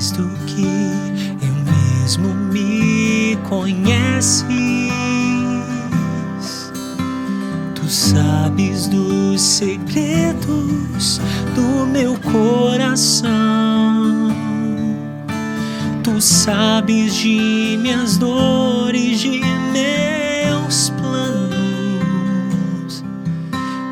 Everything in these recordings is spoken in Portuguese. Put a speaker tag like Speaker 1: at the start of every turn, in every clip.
Speaker 1: mais do que eu mesmo me conheces. Tu sabes dos segredos do meu coração. Tu sabes de minhas dores, de meus planos.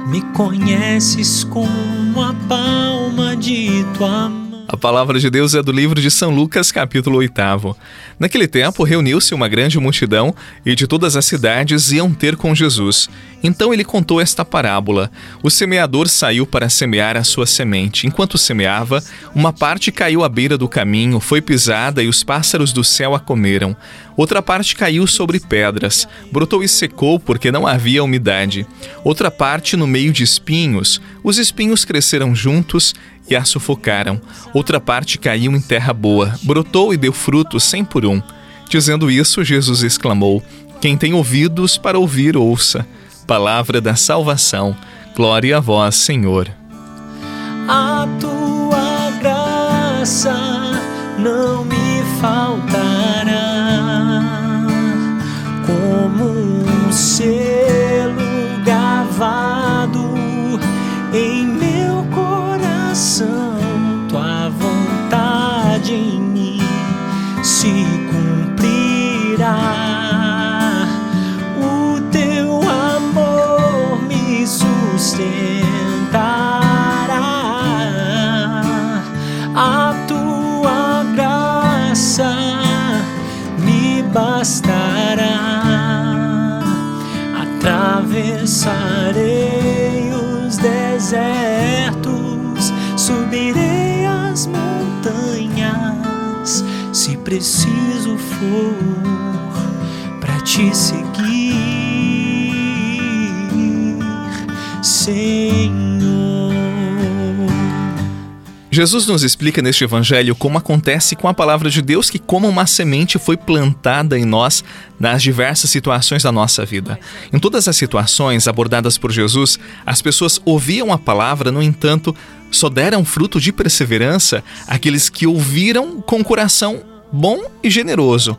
Speaker 1: Me conheces como a palma de tua mão.
Speaker 2: A palavra de Deus é do livro de São Lucas, capítulo 8. Naquele tempo, reuniu-se uma grande multidão e de todas as cidades iam ter com Jesus. Então ele contou esta parábola: O semeador saiu para semear a sua semente. Enquanto semeava, uma parte caiu à beira do caminho, foi pisada e os pássaros do céu a comeram. Outra parte caiu sobre pedras, brotou e secou porque não havia umidade. Outra parte no meio de espinhos, os espinhos cresceram juntos e a sufocaram. Outra parte caiu em terra boa, brotou e deu fruto cem por um. Dizendo isso, Jesus exclamou: Quem tem ouvidos para ouvir, ouça. Palavra da salvação. Glória a vós, Senhor.
Speaker 1: A tua graça não me faltará. Como um selo gravado em meu coração, tua vontade em mim se desertos, subirei as montanhas, se preciso for, para te seguir, Senhor.
Speaker 2: Jesus nos explica neste evangelho como acontece com a palavra de Deus que como uma semente foi plantada em nós nas diversas situações da nossa vida. Em todas as situações abordadas por Jesus, as pessoas ouviam a palavra, no entanto, só deram fruto de perseverança aqueles que ouviram com coração bom e generoso.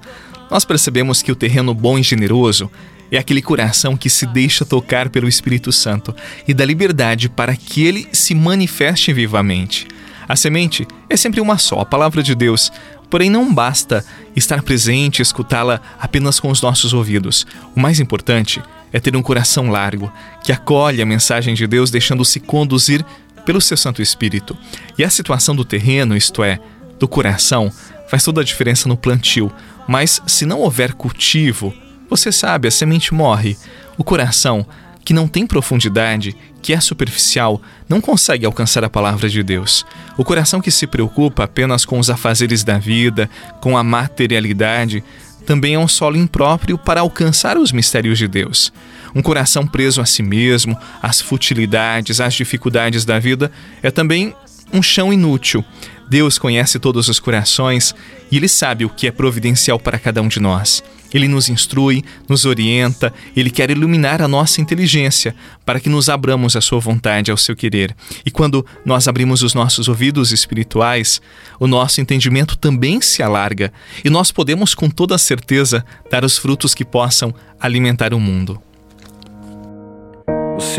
Speaker 2: Nós percebemos que o terreno bom e generoso é aquele coração que se deixa tocar pelo Espírito Santo e dá liberdade para que ele se manifeste vivamente. A semente é sempre uma só, a palavra de Deus. Porém, não basta estar presente e escutá-la apenas com os nossos ouvidos. O mais importante é ter um coração largo, que acolhe a mensagem de Deus, deixando-se conduzir pelo seu Santo Espírito. E a situação do terreno, isto é, do coração, faz toda a diferença no plantio. Mas se não houver cultivo, você sabe, a semente morre. O coração que não tem profundidade, que é superficial, não consegue alcançar a palavra de Deus. O coração que se preocupa apenas com os afazeres da vida, com a materialidade, também é um solo impróprio para alcançar os mistérios de Deus. Um coração preso a si mesmo, às futilidades, às dificuldades da vida, é também um chão inútil. Deus conhece todos os corações e Ele sabe o que é providencial para cada um de nós. Ele nos instrui, nos orienta, Ele quer iluminar a nossa inteligência para que nos abramos à Sua vontade, ao seu querer. E quando nós abrimos os nossos ouvidos espirituais, o nosso entendimento também se alarga e nós podemos com toda certeza dar os frutos que possam alimentar o mundo.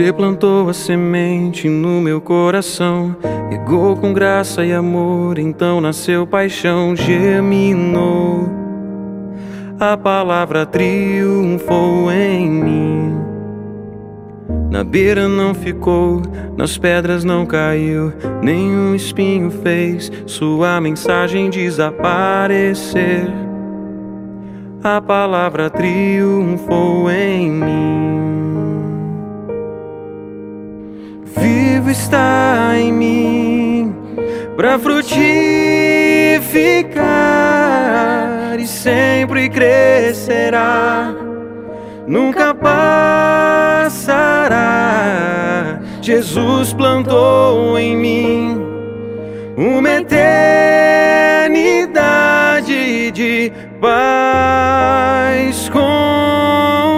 Speaker 3: Você plantou a semente no meu coração, regou com graça e amor, então nasceu paixão, germinou. A palavra triunfou em mim. Na beira não ficou, nas pedras não caiu, nenhum espinho fez sua mensagem desaparecer. A palavra triunfou em mim. Vivo está em mim para frutificar e sempre crescerá, nunca passará. Jesus plantou em mim uma eternidade de paz com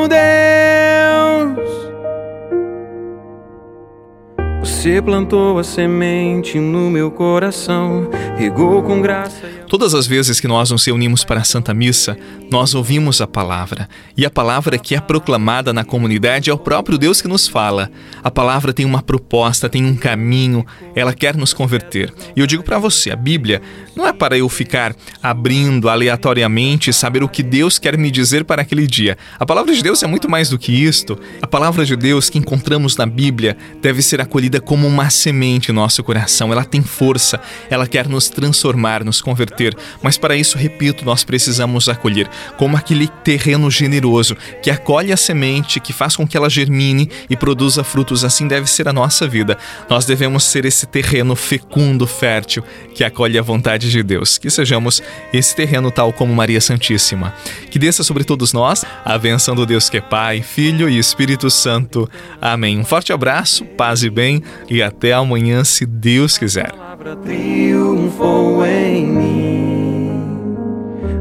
Speaker 3: Você plantou a semente no meu coração, regou com graça.
Speaker 2: Todas as vezes que nós nos reunimos para a Santa Missa, nós ouvimos a palavra. E a palavra que é proclamada na comunidade é o próprio Deus que nos fala. A palavra tem uma proposta, tem um caminho, ela quer nos converter. E eu digo para você, a Bíblia não é para eu ficar abrindo aleatoriamente saber o que Deus quer me dizer para aquele dia. A palavra de Deus é muito mais do que isto. A palavra de Deus que encontramos na Bíblia deve ser acolhida como uma semente em nosso coração. Ela tem força, ela quer nos transformar, nos converter. Mas para isso, repito, nós precisamos acolher como aquele terreno generoso que acolhe a semente, que faz com que ela germine e produza frutos. Assim deve ser a nossa vida. Nós devemos ser esse terreno fecundo, fértil, que acolhe a vontade de Deus. Que sejamos esse terreno tal como Maria Santíssima. Que desça sobre todos nós a benção do Deus que é Pai, Filho e Espírito Santo. Amém. Um forte abraço, paz e bem e até amanhã, se Deus quiser.
Speaker 3: A palavra triunfou em mim.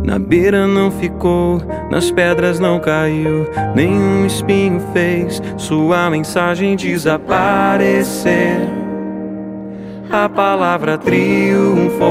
Speaker 3: Na beira não ficou, nas pedras não caiu, nenhum espinho fez sua mensagem desaparecer. A palavra triunfou